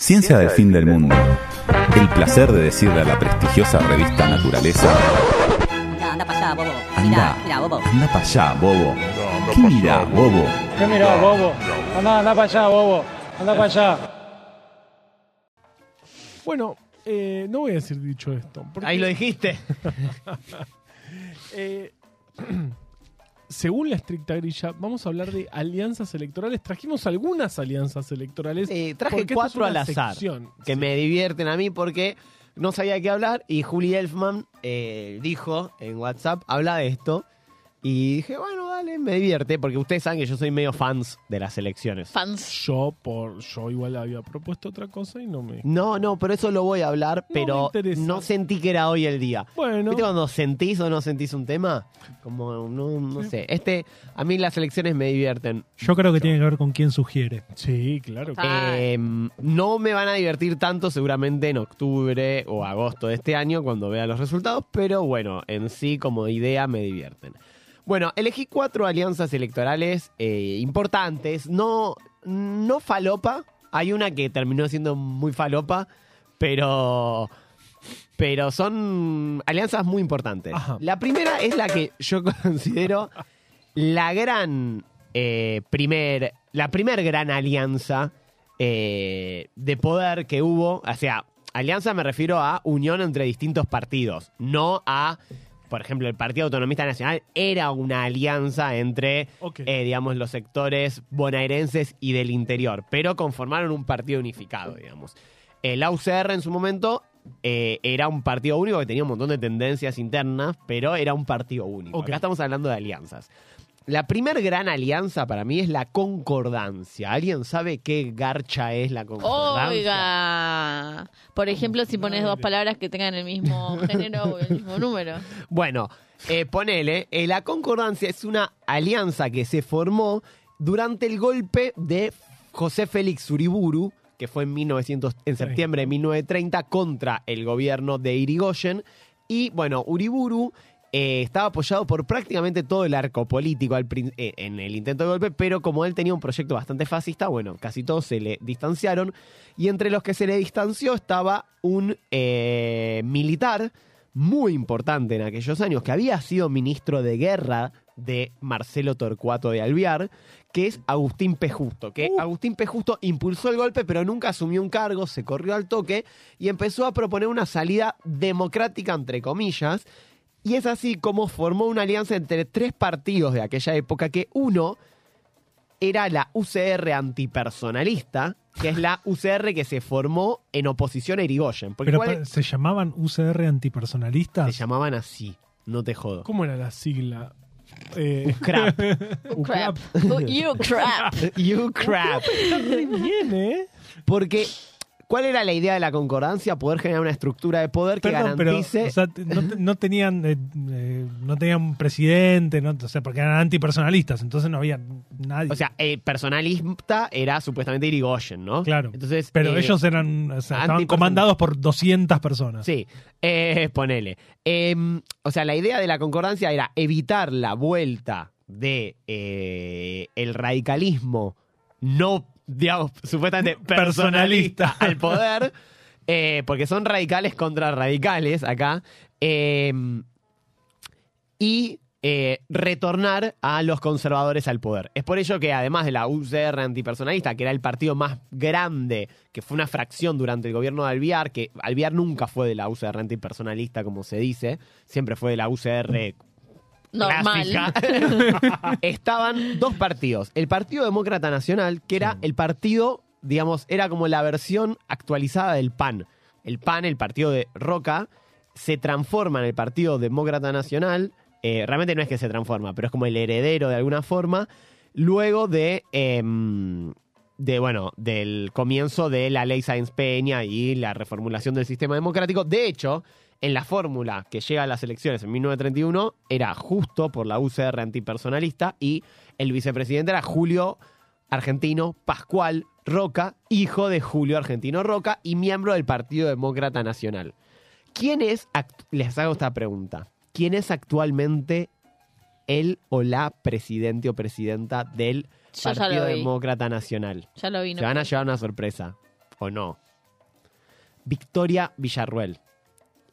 Ciencia del fin del mundo. El placer de decirle a la prestigiosa revista Naturaleza. Anda, anda para allá, bobo. Anda, Mira, mira, bobo. anda para allá, bobo. ¿Qué mirá, bobo? ¿Qué mirá, bobo? Anda, anda para allá, bobo. Anda para allá. Bueno, eh, no voy a decir dicho esto. porque, Ahí lo dijiste. eh, según la estricta grilla, vamos a hablar de alianzas electorales. Trajimos algunas alianzas electorales. Eh, traje cuatro al azar. sección. Que Sí. me divierten a mí porque no sabía de qué hablar. Y Juli Elfman eh, dijo en WhatsApp, habla de esto. Y dije, bueno, dale, me divierte. Porque ustedes saben que yo soy medio fans de las elecciones. Fans. Yo, por, yo igual había propuesto otra cosa y no me. No, no, pero eso lo voy a hablar, No pero no sentí que era hoy el día. Bueno, ¿Viste cuando sentís o no sentís un tema? Como, no, no sé. Este, a mí las elecciones me divierten. Yo creo que tiene que ver con quién sugiere. sí, claro. que-. Eh, no me van a divertir tanto seguramente en octubre o agosto de este año cuando vea los resultados, pero bueno, en sí como idea me divierten. Bueno, elegí cuatro alianzas electorales eh, importantes, no, no falopa, hay una que terminó siendo muy falopa, pero, pero son alianzas muy importantes. Ajá. La primera es la que yo considero la gran eh, primer, la primer gran alianza eh, de poder que hubo, o sea, alianza me refiero a unión entre distintos partidos, no a, por ejemplo, el Partido Autonomista Nacional era una alianza entre, eh, digamos, los sectores bonaerenses y del interior, pero conformaron un partido unificado, digamos. El UCR en su momento eh, era un partido único que tenía un montón de tendencias internas, pero era un partido único. Ok. Acá estamos hablando de alianzas. La primer gran alianza para mí es la concordancia. ¿Alguien sabe qué garcha es la concordancia? Oiga. Por ejemplo, si pones dos palabras que tengan el mismo género o el mismo número. Bueno, eh, ponele, eh, la concordancia es una alianza que se formó durante el golpe de José Félix Uriburu, que fue en, 1900, en septiembre de 1930 contra el gobierno de Irigoyen. Y bueno, Uriburu eh, estaba apoyado por prácticamente todo el arco político al eh, en el intento de golpe, pero como él tenía un proyecto bastante fascista, bueno, casi todos se le distanciaron. Y entre los que se le distanció estaba un eh, militar muy importante en aquellos años, que había sido ministro de guerra de Marcelo Torcuato de Alvear, que es Agustín P. Justo, que Agustín P. Justo impulsó el golpe, pero nunca asumió un cargo, se corrió al toque y empezó a proponer una salida democrática, entre comillas, y es así como formó una alianza entre tres partidos de aquella época, que uno era la UCR antipersonalista, que es la UCR que se formó en oposición a Irigoyen. Porque Pero ¿cuál pa- se llamaban UCR antipersonalistas. se llamaban así, no te jodo. ¿Cómo era la sigla? Eh, Crap. Crap. You crap. You crap. bien, ¿eh? Porque, ¿cuál era la idea de la concordancia? Poder generar una estructura de poder que Perdón, pero garantice. o sea, te- no, te- no tenían eh, eh, no tenían presidente, no, o sea, porque eran antipersonalistas, entonces no había nadie. O sea, el personalista era supuestamente Irigoyen, ¿no? Claro. Entonces, pero eh, ellos eran, o sea, estaban comandados por 200 personas. Sí, eh, ponele. Em, o sea, la idea de la concordancia era evitar la vuelta de eh, el radicalismo no, digamos, supuestamente personalista Personalista. al poder, eh, porque son radicales contra radicales acá, em, y eh, retornar a los conservadores al poder. Es por ello que además de la UCR antipersonalista, que era el partido más grande, que fue una fracción durante el gobierno de Alviar, que Alviar nunca fue de la UCR antipersonalista, como se dice, siempre fue de la UCR Normal. clásica. Estaban dos partidos. El Partido Demócrata Nacional, que era el partido, digamos, era como la versión actualizada del PAN. El PAN, el partido de Roca, se transforma en el Partido Demócrata Nacional. Eh, realmente no es que se transforma, pero es como el heredero de alguna forma. Luego de. em, de, bueno, del comienzo de la ley Sáenz Peña y la reformulación del sistema democrático. De hecho, en la fórmula que llega a las elecciones en 1931 era justo por la UCR antipersonalista y el vicepresidente era Julio Argentino Pascual Roca, hijo de Julio Argentino Roca y miembro del Partido Demócrata Nacional. ¿Quién es, les hago esta pregunta, quién es actualmente el o la presidente o presidenta del Yo ya Partido. Demócrata Nacional? Ya lo vi. no Se van a llevar una sorpresa, ¿o no? Victoria Villarruel,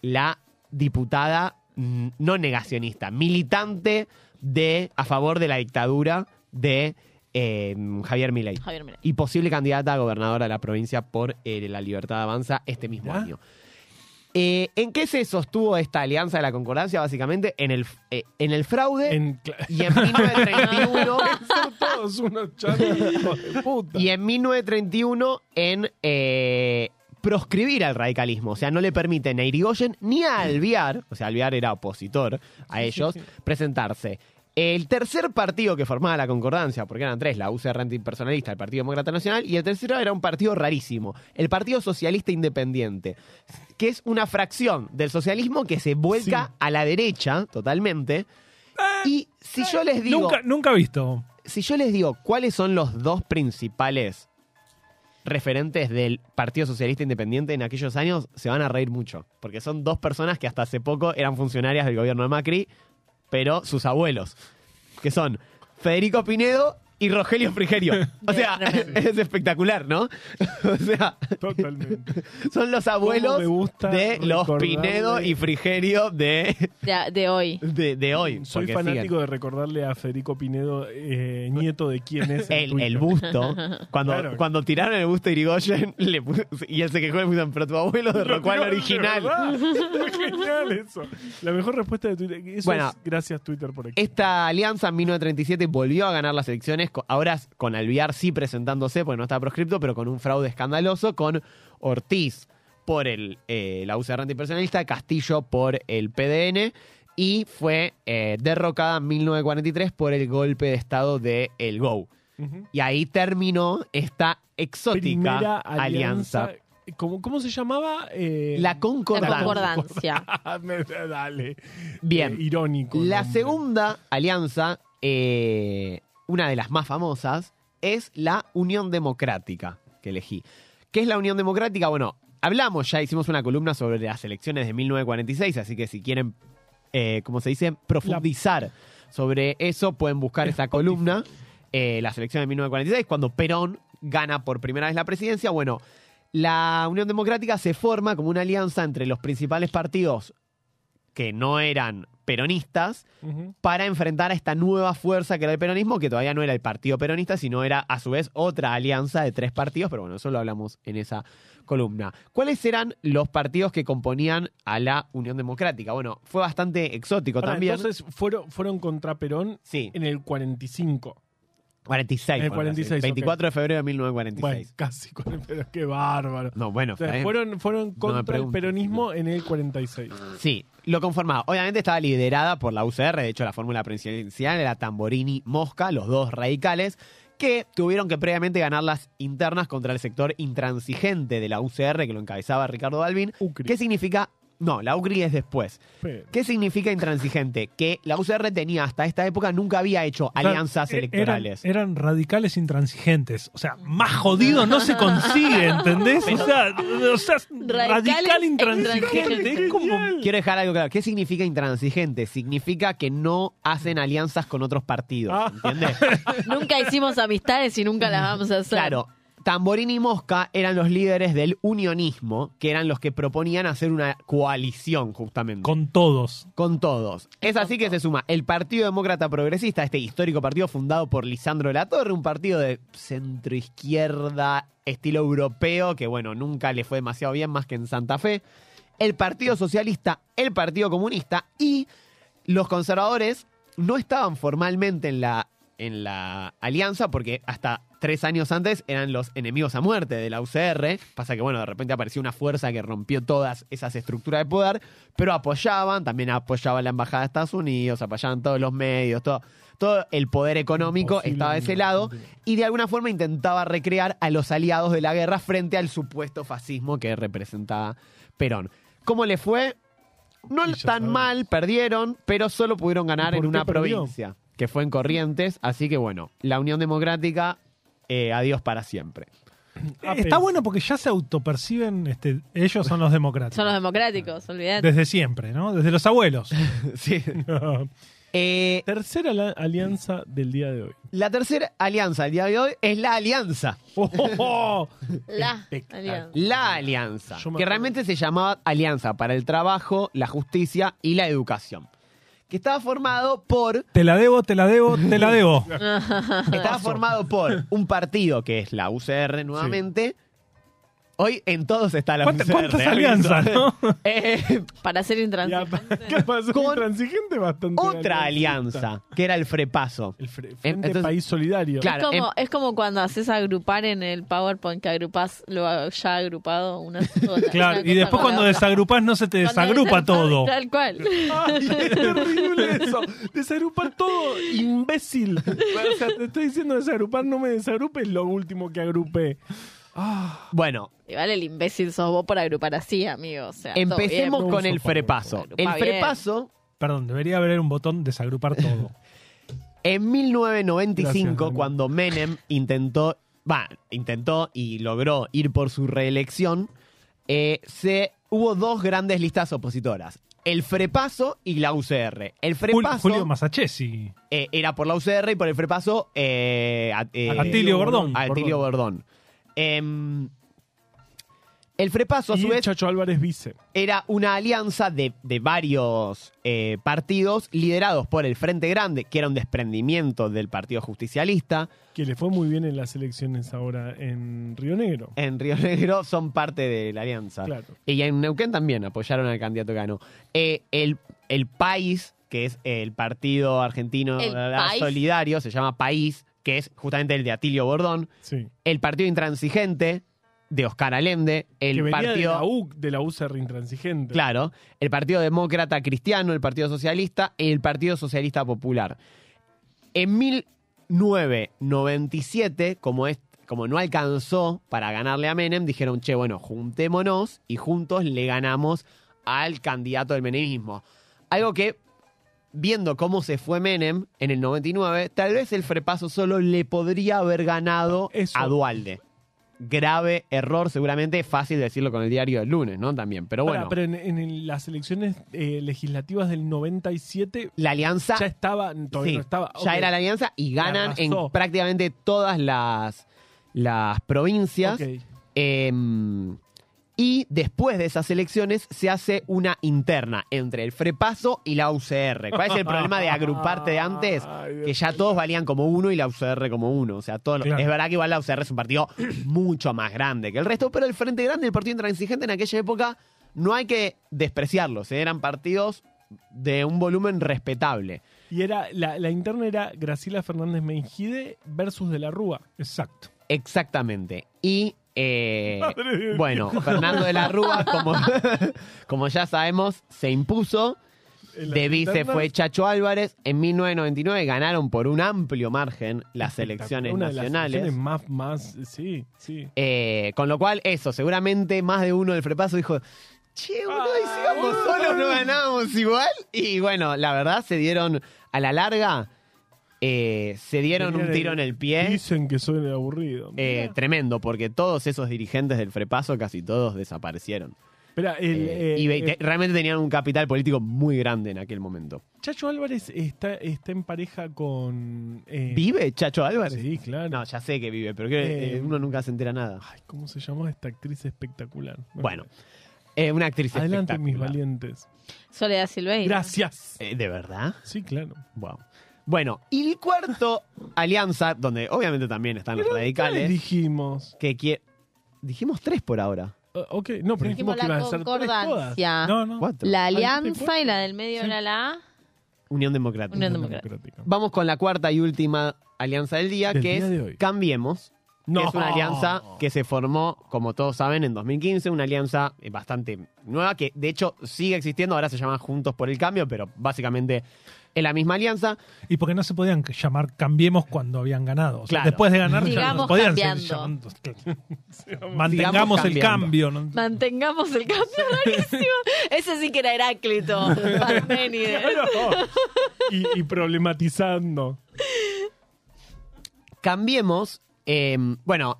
la diputada no negacionista, militante de a favor de la dictadura de eh, Javier Milei Javier, y posible candidata a gobernadora de la provincia por eh, la Libertad Avanza este mismo ¿Ya? año. Eh, ¿En qué se sostuvo esta alianza de la concordancia? Básicamente en el, eh, en el fraude En y en 1931 Son todos unos charros hijos de puta. y en 1931 en eh, proscribir al radicalismo. O sea, no le permiten a Irigoyen ni a Alviar, o sea, Alviar era opositor a ellos, presentarse. El tercer partido que formaba la concordancia, porque eran tres, la UCR antipersonalista, el Partido Demócrata Nacional, y el tercero era un partido rarísimo, el Partido Socialista Independiente, que es una fracción del socialismo que se vuelca Sí. a la derecha totalmente. Y si yo les digo Nunca, nunca visto. si yo les digo cuáles son los dos principales referentes del Partido Socialista Independiente en aquellos años, se van a reír mucho. Porque son dos personas que hasta hace poco eran funcionarias del gobierno de Macri, pero sus abuelos, que son Federico Pinedo y Rogelio Frigerio. O sea, es espectacular, ¿no? O sea, Totalmente. son los abuelos me gusta de los recordarle- Pinedo y Frigerio de, De, de hoy. de, de hoy. Soy porque fanático siguen. de recordarle a Federico Pinedo, eh, nieto de quién es. en el, Twitter. el busto. Cuando, Claro. cuando tiraron el busto a Irigoyen le y él se quejó y le pusieron, pero tu abuelo derrocó al Pero, original. de verdad, Genial eso. La mejor respuesta de Twitter. Eso Bueno. es- gracias Twitter por aquí. Esta alianza en 1937 volvió a ganar las elecciones, ahora con Alviar sí presentándose, porque no estaba proscripto, pero con un fraude escandaloso, con Ortiz por el, eh, la UCR antipersonalista, Castillo por el PDN, y fue eh, derrocada en 1943 por el golpe de estado de El GO. Y ahí terminó esta exótica Primera alianza. alianza. ¿Cómo, cómo se llamaba? Eh, La La concordancia. concordancia. Me- Dale. Bien. Eh, irónico. La nombre. segunda alianza, eh, una de las más famosas, es la Unión Democrática que elegí. ¿Qué es la Unión Democrática? Bueno, hablamos ya, hicimos una columna sobre las elecciones de 1946, así que si quieren, eh, como se dice, profundizar sobre eso, pueden buscar esa columna, eh, las elecciones de 1946, cuando Perón gana por primera vez la presidencia. Bueno, la Unión Democrática se forma como una alianza entre los principales partidos que no eran peronistas para enfrentar a esta nueva fuerza que era el peronismo, que todavía no era el partido peronista, sino era a su vez otra alianza de tres partidos, pero bueno, eso lo hablamos en esa columna. ¿Cuáles eran los partidos que componían a la Unión Democrática? Bueno, fue bastante exótico Ahora, también. Entonces fueron, fueron contra Perón sí, en el 45. 46. en el fueron así, 46, 24 de febrero de Bueno, 1946. casi con el Perón. Qué bárbaro. No, bueno, O sea, fueron, fueron contra el peronismo en el 46. Sí, lo conformaba. Obviamente estaba liderada por la UCR, de hecho la fórmula presidencial era Tamborini Mosca, los dos radicales, que tuvieron que previamente ganar las internas contra el sector intransigente de la UCR, que lo encabezaba Ricardo Balvin. Ucri. ¿Qué significa? No, la UCRI es después. ¿Qué significa intransigente? Que la UCR tenía hasta esta época, nunca había hecho alianzas Claro, e- electorales. Eran, eran radicales intransigentes. O sea, más jodido no se consigue, ¿entendés? O sea, o sea, radical e intransigente. Es como. Quiero dejar algo claro. ¿Qué significa intransigente? Significa que no hacen alianzas con otros partidos, Ah. ¿entiendes? Nunca hicimos amistades y nunca las vamos a hacer. Claro, Tamborini y Mosca eran los líderes del unionismo, que eran los que proponían hacer una coalición, justamente. Con, Con todos. todos. Es así que se suma el Partido Demócrata Progresista, este histórico partido fundado por Lisandro de la Torre, un partido de centro-izquierda, estilo europeo, que bueno, nunca le fue demasiado bien más que en Santa Fe. El Partido Socialista, el Partido Comunista y los conservadores no estaban formalmente en la, en la alianza porque hasta tres años antes eran los enemigos a muerte de la UCR. Pasa que, bueno, de repente apareció una fuerza que rompió todas esas estructuras de poder, pero apoyaban, también apoyaban la Embajada de Estados Unidos, apoyaban todos los medios, todo, todo el poder económico estaba de ese lado y de alguna forma intentaba recrear a los aliados de la guerra frente al supuesto fascismo que representaba Perón. ¿Cómo le fue? No tan mal, perdieron, pero solo pudieron ganar ¿Y en una perdió? provincia, que fue en Corrientes. Así que bueno, la Unión Democrática, eh, adiós para siempre. Ah, Está pero- bueno porque ya se autoperciben, este, ellos son los democráticos. Son los democráticos, olvidate. Desde siempre, ¿no? Desde los abuelos. sí. Eh, Tercera la- alianza del día de hoy. la tercera alianza del día de hoy es la alianza. Oh, oh, oh. La alianza. La alianza. Que realmente se llamaba Alianza para el Trabajo, la Justicia y la Educación. Que estaba formado por. Te la debo, te la debo, te la debo. Estaba formado por un partido que es la UCR nuevamente. Hoy en todos está la ¿Cuántas, UCR. cuántas ¿eh? alianzas, no? Eh, Para ser Ya, intransigente. ¿Qué pasó? Con Intransigente bastante. otra alianza. alianza, que era el Frepaso. El fre- Frente Entonces- País Solidario. Claro. es, como, em- es como cuando haces agrupar en el PowerPoint que agrupás lo ya agrupado una sola. Claro, una y después cuando desagrupás no se te desagrupa todo. Tal cual. Ay, es terrible eso. Desagrupar todo, imbécil. O sea, te estoy diciendo desagrupar, no me desagrupes lo último que agrupé. Bueno, Igual el imbécil sos vos por agrupar así, amigo. O sea, todo empecemos bien. con el. Frepaso. El bien. Frepaso, Perdón, debería haber un botón desagrupar todo. en 1995, Gracias, Dani. cuando Menem intentó, va, intentó y logró ir por su reelección, eh, se, hubo dos grandes listas opositoras. El Frepaso y la UCR. El Jul- Frepaso Julio Masachesi. eh, era por la UCR y por el Frepaso eh, a- eh, Atilio Gordón. Atilio Bordón. Em, el Frepaso, a su y vez, Chacho Álvarez vice. era una alianza de, de varios eh, partidos liderados por el Frente Grande, que era un desprendimiento del Partido Justicialista. Que le fue muy bien en las elecciones ahora en Río Negro. En Río Negro son parte de la alianza. Claro. Y en Neuquén también apoyaron al candidato que ganó. Eh, el, el País, que es el partido argentino El País. solidario, se llama País, que es justamente el de Atilio Bordón. Sí. El partido intransigente de Oscar Allende. El que venía partido. de la, U, de la UCR intransigente. Claro, el Partido Demócrata Cristiano, el Partido Socialista y el Partido Socialista Popular. En 1997, como, es, como no alcanzó para ganarle a Menem, dijeron, che, bueno, juntémonos y juntos le ganamos al candidato del menemismo. Algo que, viendo cómo se fue Menem en el 99, tal vez el Frepaso solo le podría haber ganado Eso. a Dualde. Grave error, seguramente fácil decirlo con el diario del lunes, ¿no? También, pero Pará, bueno. pero en, en las elecciones eh, legislativas del 97 la alianza ya estaba, todavía sí, no estaba. ya era la alianza y ganan en prácticamente todas las, las provincias. Ok. Em, y después de esas elecciones se hace una interna entre el Frepaso y la UCR. ¿Cuál es el problema de agruparte de antes? Que ya todos valían como uno y la UCR como uno. O sea, todos los- Claro. es verdad que igual la UCR es un partido mucho más grande que el resto, pero el Frente Grande y el Partido Intransigente en aquella época no hay que despreciarlos. ¿eh? Eran partidos de un volumen respetable. Y era la, la interna era Graciela Fernández Mengide versus De la Rúa. Exacto. Exactamente. Y eh, bueno, Fernando de la Rúa, como, como ya sabemos, se impuso. De vice fue Chacho Álvarez. En 1999 ganaron por un amplio margen las elecciones una de las nacionales. elecciones más, más, sí, sí. Eh, con lo cual, eso, seguramente más de uno del Frepaso dijo, che, boludo, y si Ah, vamos solos no ganábamos igual. Y bueno, la verdad, se dieron, a la larga, eh, se dieron un tiro en el pie. Dicen que soy el aburrido. eh, tremendo, porque todos esos dirigentes del Frepaso, casi todos desaparecieron. El, Eh, eh, y eh, te- realmente tenían un capital político muy grande en aquel momento. Chacho Álvarez está, está en pareja con. eh, ¿Vive Chacho Álvarez? Sí, claro. No, ya sé que vive, pero que Eh, eh, uno nunca se entera nada. Ay, ¿cómo se llama esta actriz espectacular? Bueno, eh, una actriz adelante, mis valientes. Soledad Silveira. Gracias. Eh, ¿De verdad? Sí, claro. Wow. Bueno, y el cuarto alianza, donde obviamente también están los ¿Qué radicales, dijimos? que quiere... Dijimos tres por ahora. Uh, ok, no, pero dijimos Dijimos que iban la a ser tres todas. concordancia. No, no. Cuatro. La Ah, ¿dijiste alianza y la del medio Sí. era la A. Unión Democrática. Unión Democrática. Vamos con la cuarta y última alianza del día, Del que día de es hoy. Cambiemos. No. que es una alianza que se formó, como todos saben, en 2015, una alianza eh, bastante nueva, que de hecho sigue existiendo, ahora se llama Juntos por el Cambio, pero básicamente es la misma alianza. Y porque no se podían llamar Cambiemos cuando habían ganado. O sea, Claro. después de ganar ya no Sigamos podían llamando. Mantengamos el cambio. ¿no? Mantengamos el cambio buenísimo. Ese sí que era Heráclito. Parménides. Claro. y, y problematizando. Cambiemos, eh, bueno,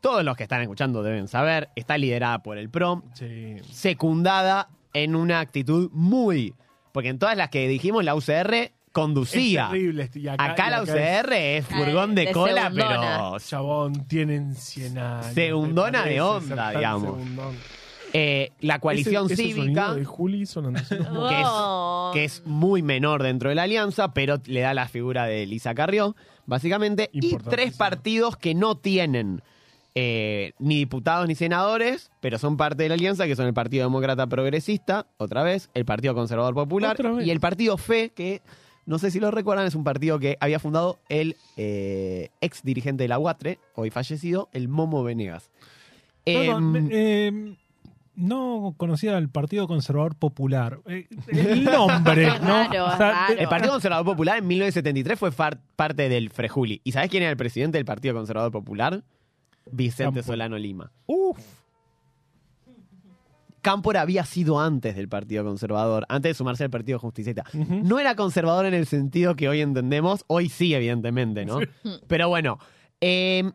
todos los que están escuchando deben saber, está liderada por el PROM, Sí. secundada en una actitud muy... Porque en todas las que dijimos, la UCR conducía. Es terrible. y Acá, y la UCR es furgón de de cola, segundona. pero Chabón, tienen 100 años. Segundona de onda, digamos. eh, la coalición Ese- ese cívica, de Juli que es, Oh. que es muy menor dentro de la alianza, pero le da la figura de Lisa Carrió, básicamente, y tres partidos que no tienen eh, ni diputados ni senadores, pero son parte de la alianza, que son el Partido Demócrata Progresista, otra vez, el Partido Conservador Popular y el Partido FE, que no sé si lo recuerdan, es un partido que había fundado el eh, ex dirigente de la UATRE, hoy fallecido, el Momo Venegas. Perdón, Em, eh, no conocía el Partido Conservador Popular. El nombre, Es ¿no? raro, O sea, raro. de- El Partido Conservador Popular en 1973 fue far- parte del Frejuli. ¿Y sabés quién era el presidente del Partido Conservador Popular? Vicente Cámpora. Solano Lima. Uf. Cámpora había sido antes del Partido Conservador, antes de sumarse al Partido Justicialista. Ujú. No era conservador en el sentido que hoy entendemos, hoy sí, evidentemente, ¿no? Pero bueno, eh,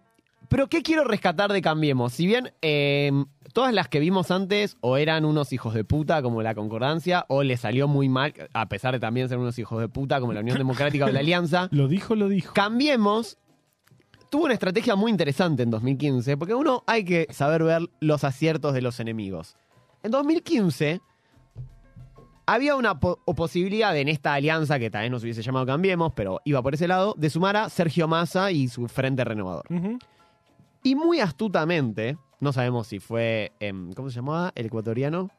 pero ¿qué quiero rescatar de Cambiemos? Si bien eh, todas las que vimos antes o eran unos hijos de puta como la Concordancia o le salió muy mal, a pesar de también ser unos hijos de puta como la Unión Democrática o la Alianza, Lo dijo, lo dijo. Cambiemos tuvo una estrategia muy interesante en 2015, porque uno hay que saber ver los aciertos de los enemigos. En 2015 había una po- posibilidad en esta alianza, que tal vez nos hubiese llamado Cambiemos, pero iba por ese lado, de sumar a Sergio Massa y su Frente Renovador. Y muy astutamente, no sabemos si fue, em, ¿cómo se llamaba? El ecuatoriano.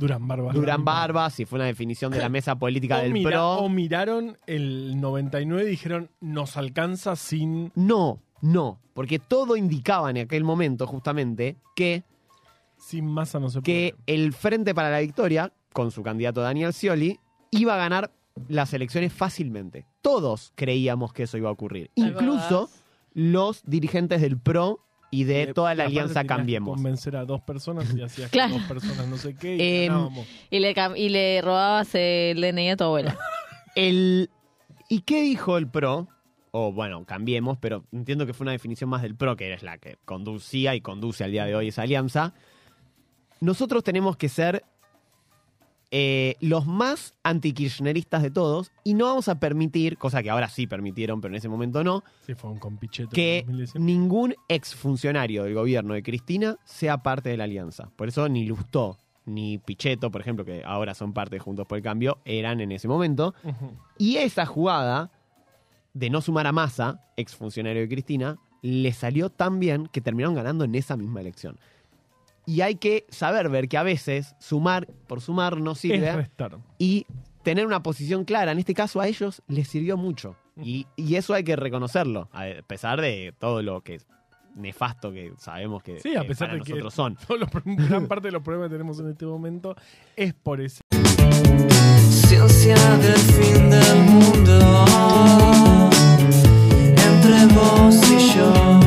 Durán Barba. Durán Barba, si fue una definición de la mesa política O, del mira- PRO. o miraron el 99 y dijeron, nos alcanza sin... No, no, porque todo indicaba en aquel momento justamente que Sin masa no se que puede. el Frente para la Victoria, con su candidato Daniel Scioli, iba a ganar las elecciones fácilmente. Todos creíamos que eso iba a ocurrir. ¿Te Incluso los dirigentes del PRO y de Eh, toda la alianza Cambiemos. convencer a dos personas y hacías Claro. que dos personas no sé qué y ganábamos. Y le, y le robabas el DNI a tu abuela. El, ¿Y qué dijo el PRO? O bueno, cambiemos, pero entiendo que fue una definición más del PRO, que es la que conducía y conduce al día de hoy esa alianza. Nosotros tenemos que ser eh, los más antikirchneristas de todos y no vamos a permitir, cosa que ahora sí permitieron, pero en ese momento no, Sí, fue un que en 2019. ningún exfuncionario del gobierno de Cristina sea parte de la alianza. Por eso ni Lustó ni Pichetto, por ejemplo, que ahora son parte de Juntos por el Cambio, eran en ese momento. Y esa jugada de no sumar a Massa, exfuncionario de Cristina, le salió tan bien que terminaron ganando en esa misma elección. Y hay que saber ver que a veces sumar por sumar no sirve. Y tener una posición clara, en este caso a ellos les sirvió mucho. Y, y eso hay que reconocerlo, a pesar de todo lo que nefasto que sabemos que, sí, a pesar para de nosotros que son. Gran parte de los problemas que tenemos en este momento es por eso. Ciencia del fin del mundo entre vos y yo.